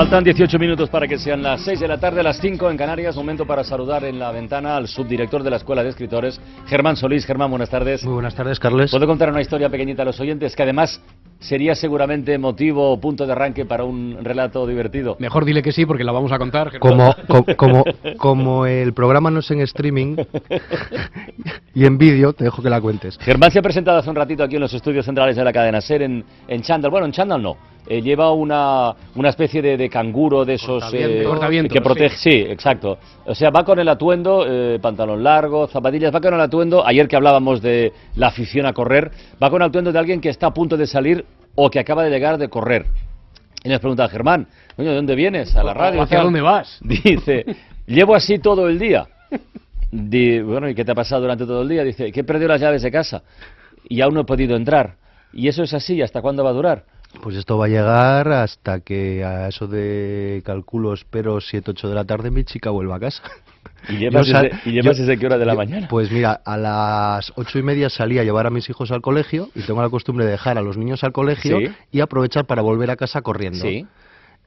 Faltan 18 minutos para que sean las 6 de la tarde, las 5 en Canarias. Momento para saludar en la ventana al subdirector de la Escuela de Escritores, Germán Solís. Germán, buenas tardes. Muy buenas tardes, Carles. ¿Puedo contar una historia pequeñita a los oyentes que además sería seguramente motivo o punto de arranque para un relato divertido? Mejor dile que sí porque la vamos a contar. Como, como, como, el programa no es en streaming y en vídeo, te dejo que la cuentes. Germán se ha presentado hace un ratito aquí en los estudios centrales de la cadena SER en, en Chandal. Bueno, en Chandal no eh, lleva una, una especie de, de, canguro de esos eh, que protege. Sí. exacto. O sea, va con el atuendo, eh, pantalón largo, zapatillas, va con el atuendo. Ayer que hablábamos de la afición a correr, va con el atuendo de alguien que está a punto de salir o que acaba de llegar de correr. Y nos pregunta Germán, ¿de dónde vienes? A la radio. ¿Hacia dónde vas? Dice, llevo así todo el día. bueno, ¿y qué te ha pasado durante todo el día? Dice, que he perdido las llaves de casa y aún no he podido entrar. ¿Y eso es así? ¿Hasta cuándo va a durar? Pues esto va a llegar hasta que a eso de cálculo espero 7, 8 de la tarde mi chica vuelva a casa. ¿Y llevas, ese, qué hora de la mañana? Pues mira, a las ocho y media salí a llevar a mis hijos al colegio y tengo la costumbre de dejar a los niños al colegio y aprovechar para volver a casa corriendo. Sí.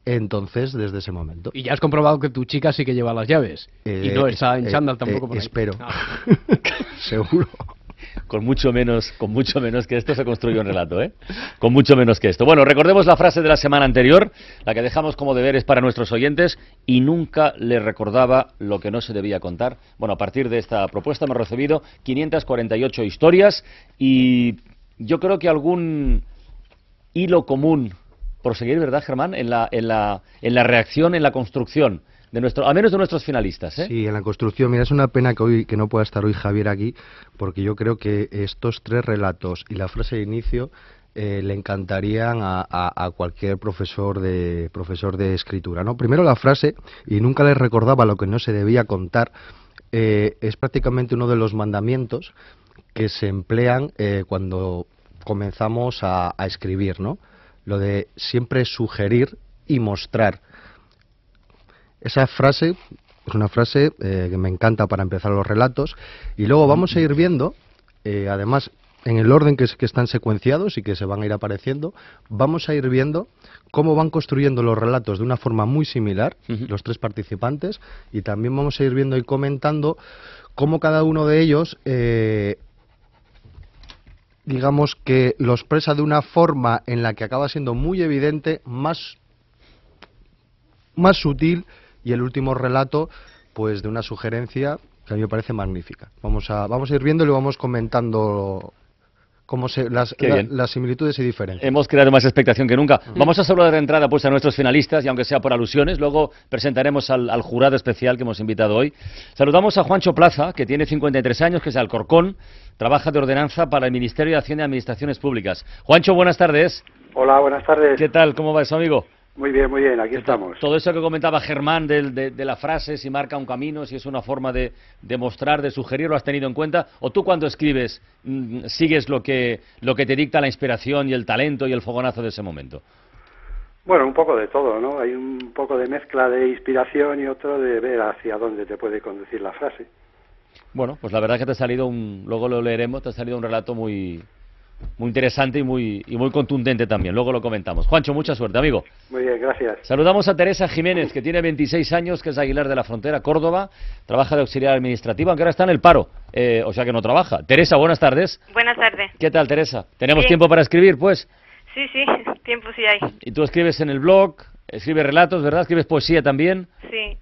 Entonces, desde ese momento. ¿Y ya has comprobado que tu chica sí que lleva las llaves? y no eh, está en eh, tampoco por ahí. Espero. Ah. Seguro con mucho menos, con mucho menos que esto se construye un relato, ¿eh? Con mucho menos que esto. Bueno, recordemos la frase de la semana anterior, la que dejamos como deberes para nuestros oyentes y nunca le recordaba lo que no se debía contar. Bueno, a partir de esta propuesta hemos recibido 548 historias y yo creo que algún hilo común por seguir, ¿verdad, Germán? En la, en la, en la reacción, en la construcción de nuestro, a menos de nuestros finalistas. ¿eh? Sí, en la construcción. Mira, es una pena que hoy que no pueda estar hoy Javier aquí, porque yo creo que estos tres relatos y la frase de inicio eh, le encantarían a, cualquier profesor de profesor de escritura. ¿no? Primero la frase y nunca les recordaba lo que no se debía contar. Eh, es prácticamente uno de los mandamientos que se emplean eh, cuando comenzamos a, a escribir, ¿no? Lo de siempre sugerir y mostrar. Esa frase es una frase eh, que me encanta para empezar los relatos. Y luego vamos a ir viendo, eh, además, en el orden que, que, están secuenciados y que se van a ir apareciendo, vamos a ir viendo cómo van construyendo los relatos de una forma muy similar, los tres participantes, y también vamos a ir viendo y comentando cómo cada uno de ellos, eh, digamos que lo expresa de una forma en la que acaba siendo muy evidente, más, más sutil y el último relato, pues de una sugerencia que a mí me parece magnífica. Vamos a, vamos a ir viendo y lo vamos comentando cómo se, las, las, similitudes y diferencias. Hemos creado más expectación que nunca. Vamos a saludar de entrada pues, a nuestros finalistas, y aunque sea por alusiones, luego presentaremos al, al, jurado especial que hemos invitado hoy. Saludamos a Juancho Plaza, que tiene 53 años, que es Alcorcón, trabaja de ordenanza para el Ministerio de Hacienda y Administraciones Públicas. Juancho, buenas tardes. Hola, buenas tardes. ¿Qué tal? ¿Cómo va eso, amigo? Muy bien, muy bien, aquí estamos. Todo eso que comentaba Germán de, de, la frase, si marca un camino, si es una forma de, de, mostrar, de sugerir, ¿lo has tenido en cuenta? ¿O tú cuando escribes mm, sigues lo que, lo que te dicta la inspiración y el talento y el fogonazo de ese momento? Bueno, un poco de todo, ¿no? Hay un poco de mezcla de inspiración y otro de ver hacia dónde te puede conducir la frase. Bueno, pues la verdad es que te ha salido un, luego lo leeremos, te ha salido un relato muy, muy interesante y muy, y muy contundente también. Luego lo comentamos. Juancho, mucha suerte, amigo. Muy bien, gracias. Saludamos a Teresa Jiménez, que tiene 26 años, que es Aguilar de la Frontera, Córdoba. Trabaja de auxiliar administrativa, aunque ahora está en el paro. Eh, o sea que no trabaja. Teresa, buenas tardes. Buenas tardes. ¿Qué tal, Teresa? ¿Tenemos tiempo para escribir, pues? Sí, sí, tiempo sí hay. ¿Y tú escribes en el blog? ¿Escribes relatos, verdad? ¿Escribes poesía también? Sí.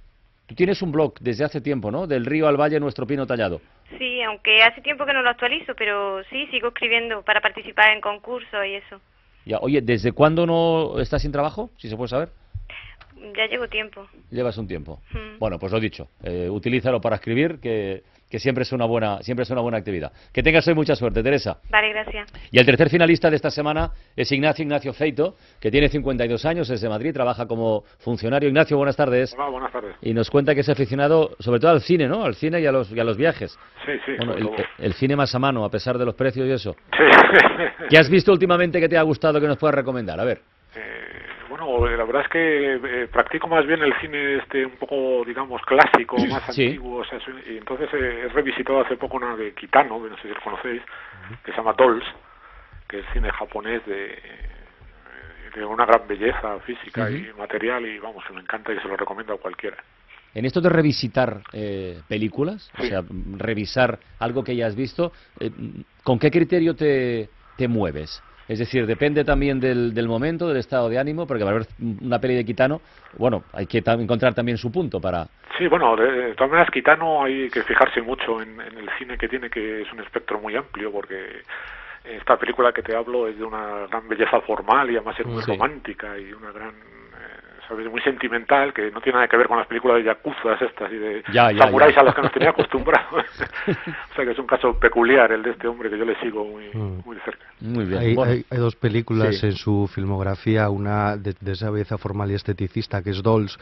Tú tienes un blog desde hace tiempo, ¿no? Del río al valle, nuestro pino tallado. Sí, aunque hace tiempo que no lo actualizo, pero sí, sigo escribiendo para participar en concursos y eso. Ya, oye, ¿desde cuándo no estás sin trabajo, si se puede saber? Ya llevo tiempo. Llevas un tiempo. Mm. Bueno, pues lo dicho, eh, utilízalo para escribir, que que siempre es una buena, siempre es una buena actividad. Que tengas hoy mucha suerte, Teresa. Vale, gracias. Y el tercer finalista de esta semana es Ignacio Ignacio Feito, que tiene 52 años, es de Madrid, trabaja como funcionario. Ignacio, buenas tardes. Hola, buenas tardes. Y nos cuenta que es aficionado sobre todo al cine, ¿no? Al cine y a los, y a los viajes. Sí, sí. Bueno, el, cine más a mano, a pesar de los precios y eso. Sí. ¿Qué has visto últimamente que te ha gustado que nos puedas recomendar? A ver. Eh, bueno, la verdad es que eh, practico más bien el cine este un poco, digamos, clásico, más antiguo. y entonces he revisitado hace poco una de Kitano, que no sé si lo conocéis, que se llama Dolls, que es cine japonés de, de una gran belleza física y material y vamos, me encanta y se lo recomiendo a cualquiera. En esto de revisitar eh, películas, o sea, revisar algo que ya has visto, eh, ¿con qué criterio te, te mueves? Es decir, depende también del, del momento, del estado de ánimo, porque para ver una peli de Quitano, bueno, hay que encontrar también su punto para... Sí, bueno, de, todas maneras, Quitano hay que fijarse mucho en, el cine que tiene, que es un espectro muy amplio, porque esta película que te hablo es de una gran belleza formal y además es muy romántica y una gran muy sentimental, que no tiene nada que ver con las películas de yakuzas estas y de samuráis a las que nos tenía acostumbrados. o sea que es un caso peculiar el de este hombre que yo le sigo muy, mm. muy de cerca. Muy bien. Hay, hay, dos películas en su filmografía, una de, esa belleza formal y esteticista que es Dolls,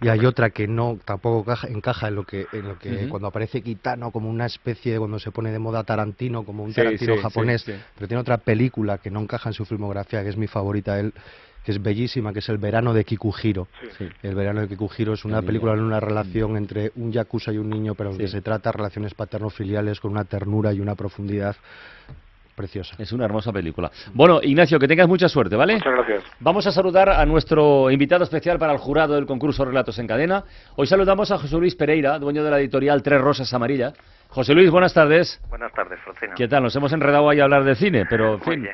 y hay otra que no tampoco encaja, en lo que, en lo que cuando aparece Kitano como una especie, de, cuando se pone de moda Tarantino, como un Tarantino japonés, pero tiene otra película que no encaja en su filmografía, que es mi favorita, él que es bellísima, que es El verano de Kikuhiro. El verano de Kikuhiro es una película en una relación entre un yakuza y un niño, pero aunque se trata de relaciones paterno-filiales con una ternura y una profundidad preciosa. Es una hermosa película. Bueno, Ignacio, que tengas mucha suerte, ¿vale? Muchas gracias. Vamos a saludar a nuestro invitado especial para el jurado del concurso Relatos en Cadena. Hoy saludamos a José Luis Pereira, dueño de la editorial Tres Rosas Amarillas. José Luis, buenas tardes. Buenas tardes, Francino. ¿Qué tal? Nos hemos enredado ahí a hablar de cine, pero en fin.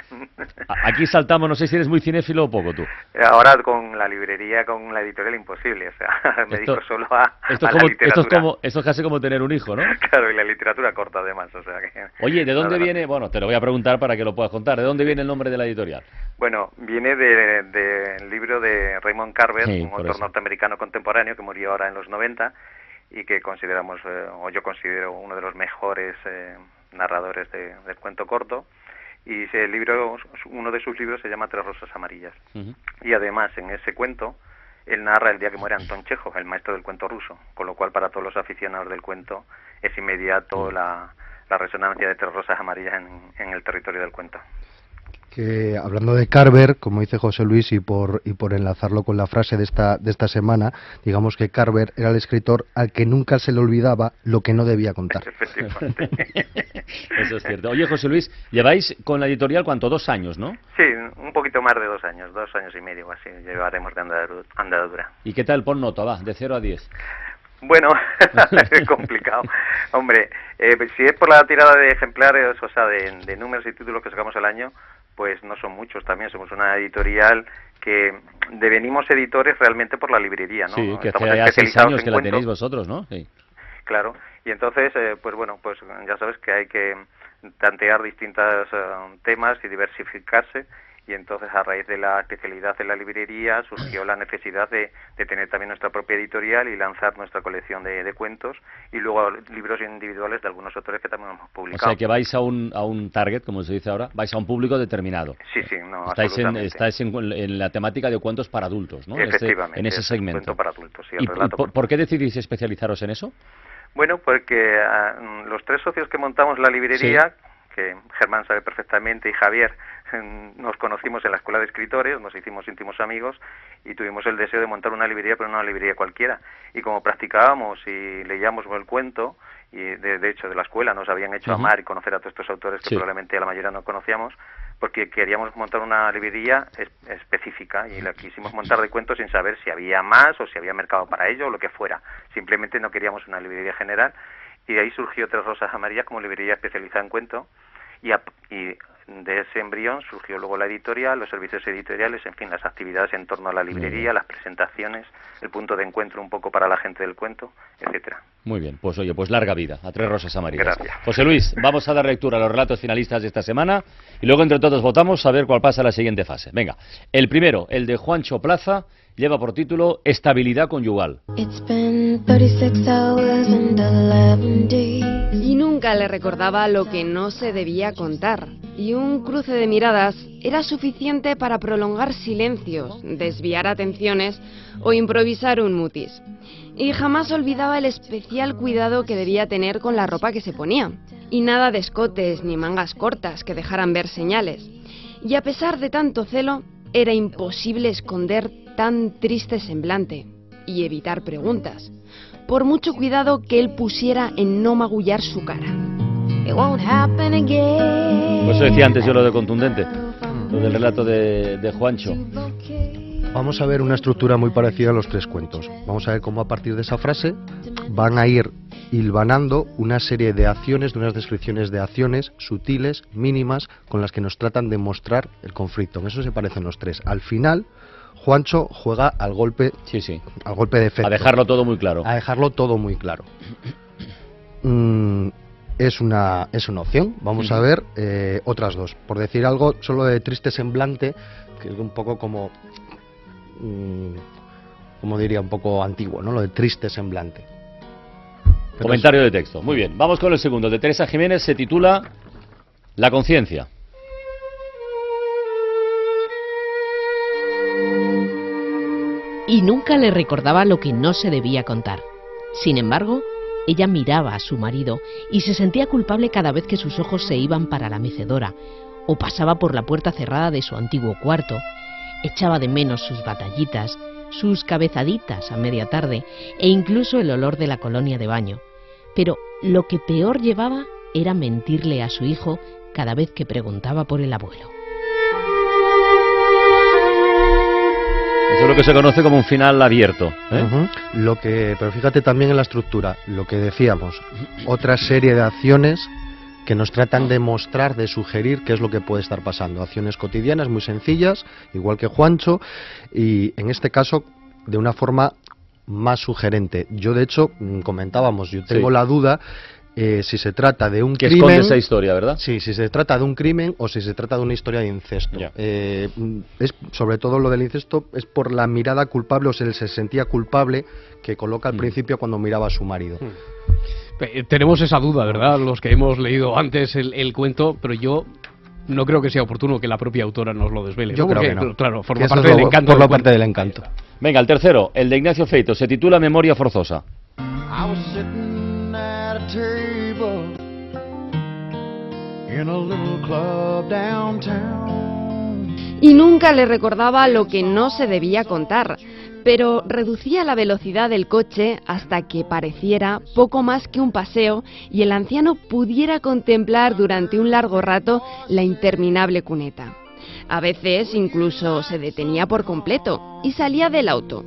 Aquí saltamos, no sé si eres muy cinéfilo o poco tú. Ahora con la librería, con la editorial imposible, o sea, me dedico solo a, esto la literatura. Esto es, como, esto es casi como tener un hijo, ¿no? claro, y la literatura corta además, o sea que... Oye, ¿de dónde viene? Bueno, te lo voy a preguntar para que lo puedas contar. ¿De dónde viene el nombre de la editorial? Bueno, viene del de, libro de Raymond Carver, un autor norteamericano contemporáneo que murió ahora en los 90 y que consideramos, eh, o yo considero uno de los mejores eh, narradores de, del cuento corto. Y ese libro, uno de sus libros se llama Tres Rosas Amarillas. Y además, en ese cuento, él narra el día que muere Anton Chekhov, el maestro del cuento ruso, con lo cual para todos los aficionados del cuento es inmediato la, la resonancia de Tres Rosas Amarillas en, en el territorio del cuento que hablando de Carver, como dice José Luis, y por, y por enlazarlo con la frase de esta, de esta semana, digamos que Carver era el escritor al que nunca se le olvidaba lo que no debía contar. Eso es cierto. Oye, José Luis, lleváis con la editorial cuánto, dos años, ¿no? Sí, un poquito más de dos años, dos años y medio así, llevaremos de andadura. ¿Y qué tal pon nota, va, de cero a diez? Bueno, es complicado. Hombre, eh, si es por la tirada de ejemplares, o sea, de, de números y títulos que sacamos al año, pues no son muchos también. Somos una editorial que devenimos editores realmente por la librería, ¿no? Sí, que hace seis años que la tenéis vosotros, ¿no? Sí. Claro. Y entonces, eh, pues bueno, pues ya sabes que hay que tantear distintos eh, temas y diversificarse y entonces a raíz de la especialidad de la librería surgió la necesidad de, tener también nuestra propia editorial y lanzar nuestra colección de, cuentos y luego libros individuales de algunos autores que también hemos publicado. O sea que vais a un, a un target, como se dice ahora, vais a un público determinado. Sí, sí, no, Estáis, en, estáis en, la temática de cuentos para adultos, ¿no? Este, Efectivamente. en ese segmento. Cuento para adultos, sí, ¿Y por, qué decidís especializaros en eso? Bueno, porque ah, los tres socios que montamos la librería, que Germán sabe perfectamente y Javier, nos conocimos en la escuela de escritores, nos hicimos íntimos amigos y tuvimos el deseo de montar una librería, pero no una librería cualquiera. Y como practicábamos y leíamos el cuento, y de, hecho de la escuela nos habían hecho amar y conocer a todos estos autores que probablemente a la mayoría no conocíamos, porque queríamos montar una librería específica y la quisimos montar de cuentos sin saber si había más o si había mercado para ello o lo que fuera. Simplemente no queríamos una librería general y de ahí surgió Tres Rosas Amarillas como librería especializada en cuento y, y de ese embrión surgió luego la editorial, los servicios editoriales, en fin, las actividades en torno a la librería, las presentaciones, el punto de encuentro un poco para la gente del cuento, etcétera. Muy bien, pues oye, pues larga vida, a tres rosas amarillas. Gracias. José Luis, vamos a dar lectura a los relatos finalistas de esta semana y luego entre todos votamos a ver cuál pasa a la siguiente fase. Venga, el primero, el de Juancho Plaza, lleva por título Estabilidad conyugal. Y nunca le recordaba lo que no se debía contar. Y un cruce de miradas era suficiente para prolongar silencios, desviar atenciones o improvisar un mutis. Y jamás olvidaba el especial cuidado que debía tener con la ropa que se ponía. Y nada de escotes ni mangas cortas que dejaran ver señales. Y a pesar de tanto celo, era imposible esconder tan triste semblante y evitar preguntas, por mucho cuidado que él pusiera en no magullar su cara. Por eso decía antes yo lo de contundente, lo del relato de, de Juancho. Vamos a ver una estructura muy parecida a los tres cuentos. Vamos a ver cómo a partir de esa frase van a ir hilvanando una serie de acciones, de unas descripciones de acciones sutiles, mínimas, con las que nos tratan de mostrar el conflicto. En eso se parecen los tres. Al final, Juancho juega al golpe, sí, sí. al golpe de efecto. A dejarlo todo muy claro. A dejarlo todo muy claro. Mm, es una, es una opción. Vamos a ver eh, otras dos. Por decir algo, solo de triste semblante, que es un poco como, mm, como diría, un poco antiguo, ¿no? Lo de triste semblante. Pero Comentario de texto. Muy bien, vamos con el segundo. De Teresa Jiménez se titula La conciencia. Y nunca le recordaba lo que no se debía contar. Sin embargo, ella miraba a su marido y se sentía culpable cada vez que sus ojos se iban para la mecedora o pasaba por la puerta cerrada de su antiguo cuarto, echaba de menos sus batallitas, sus cabezaditas a media tarde e incluso el olor de la colonia de baño. Pero lo que peor llevaba era mentirle a su hijo cada vez que preguntaba por el abuelo. Que se conoce como un final abierto. ¿eh? Lo que, pero fíjate también en la estructura, lo que decíamos, otra serie de acciones que nos tratan de mostrar, de sugerir qué es lo que puede estar pasando. Acciones cotidianas muy sencillas, igual que Juancho, y en este caso de una forma más sugerente. Yo de hecho mm, comentábamos, yo tengo Sí. la duda eh, si se trata de un Que crimen. esconde esa historia, ¿verdad? Sí, si se trata de un crimen o si se trata de una historia de incesto. Ya. Eh, mm, es sobre todo lo del incesto es por la mirada culpable o se, se sentía culpable que coloca al Mm. principio cuando miraba a su marido. Eh, Tenemos esa duda, ¿verdad? Los que hemos leído antes el, el cuento, pero yo no creo que sea oportuno que la propia autora nos lo desvele. Yo ¿no? creo Porque, que no. Claro, forma parte es del encanto. lo parte del encanto. Venga, el tercero, el de Ignacio Feito, se titula Memoria Forzosa. Y nunca le recordaba lo que no se debía contar, pero reducía la velocidad del coche hasta que pareciera poco más que un paseo y el anciano pudiera contemplar durante un largo rato la interminable cuneta. A veces incluso se detenía por completo y salía del auto.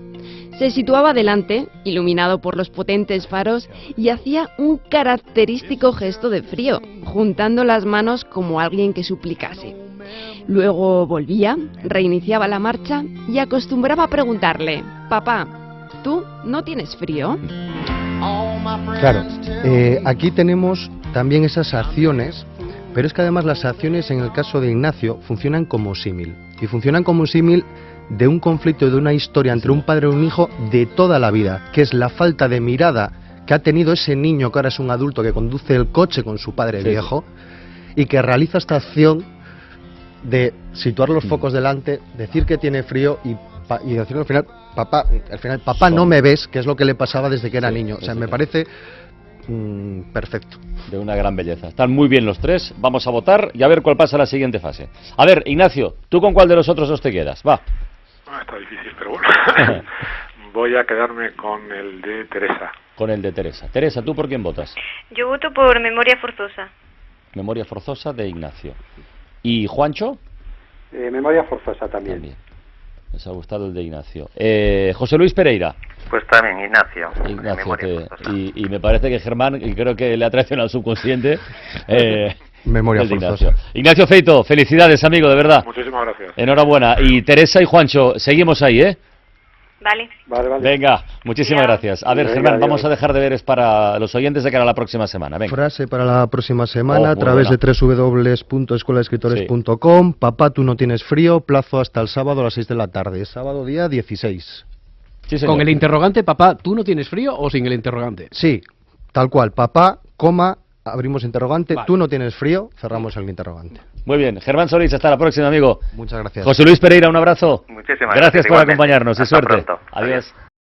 Se situaba delante, iluminado por los potentes faros, y hacía un característico gesto de frío, juntando las manos como alguien que suplicase. Luego volvía, reiniciaba la marcha y acostumbraba a preguntarle, Papá, ¿tú no tienes frío? Claro, eh, aquí tenemos también esas acciones, pero es que además las acciones en el caso de Ignacio funcionan como símil. Y funcionan como símil de un conflicto, de una historia entre un padre y un hijo de toda la vida, que es la falta de mirada que ha tenido ese niño que ahora es un adulto que conduce el coche con su padre Sí. viejo y que realiza esta acción de situar Mm. los focos delante, decir que tiene frío y, y decir al final, papá, al final, papá no me ves, que es lo que le pasaba desde que era Sí, niño. O sea, me parece mm, perfecto. De una gran belleza. Están muy bien los tres. Vamos a votar y a ver cuál pasa a la siguiente fase. A ver, Ignacio, ¿tú con cuál de los otros dos te quedas? Va. Ah, está difícil, pero bueno. Voy a quedarme con el de Teresa. Con el de Teresa. Teresa, ¿tú por quién votas? Yo voto por memoria forzosa. Memoria forzosa de Ignacio. ¿Y Juancho? Eh, memoria forzosa también. También. Les ha gustado el de Ignacio. Eh, José Luis Pereira. Pues también, Ignacio. Ignacio, y, y me parece que Germán, y creo que le ha traicionado al subconsciente, eh, Memoria. Ignacio. Ignacio Feito, felicidades, amigo, de verdad. Muchísimas gracias. Enhorabuena. Y Teresa y Juancho, seguimos ahí, ¿eh? Vale. Vale, vale. Venga, muchísimas gracias. A ver, Venga, Germán, vamos a dejar de ver es para los oyentes de cara a la próxima semana. Venga. Frase para la próxima Oh, semana a muy través buena. de www.escuelaescritores.com. Papá, tú no tienes frío. Plazo hasta el sábado a las 6 de la tarde. Sábado día 16. Con el interrogante, papá, ¿tú no tienes frío o sin el interrogante? Sí, tal cual. Papá, coma, abrimos interrogante. Tú no tienes frío, cerramos el interrogante. Muy bien, Germán Solís, hasta la próxima, amigo. Muchas gracias. José Luis Pereira, un abrazo. Muchísimas Gracias gracias, por igualmente. acompañarnos y suerte. pronto. Adiós.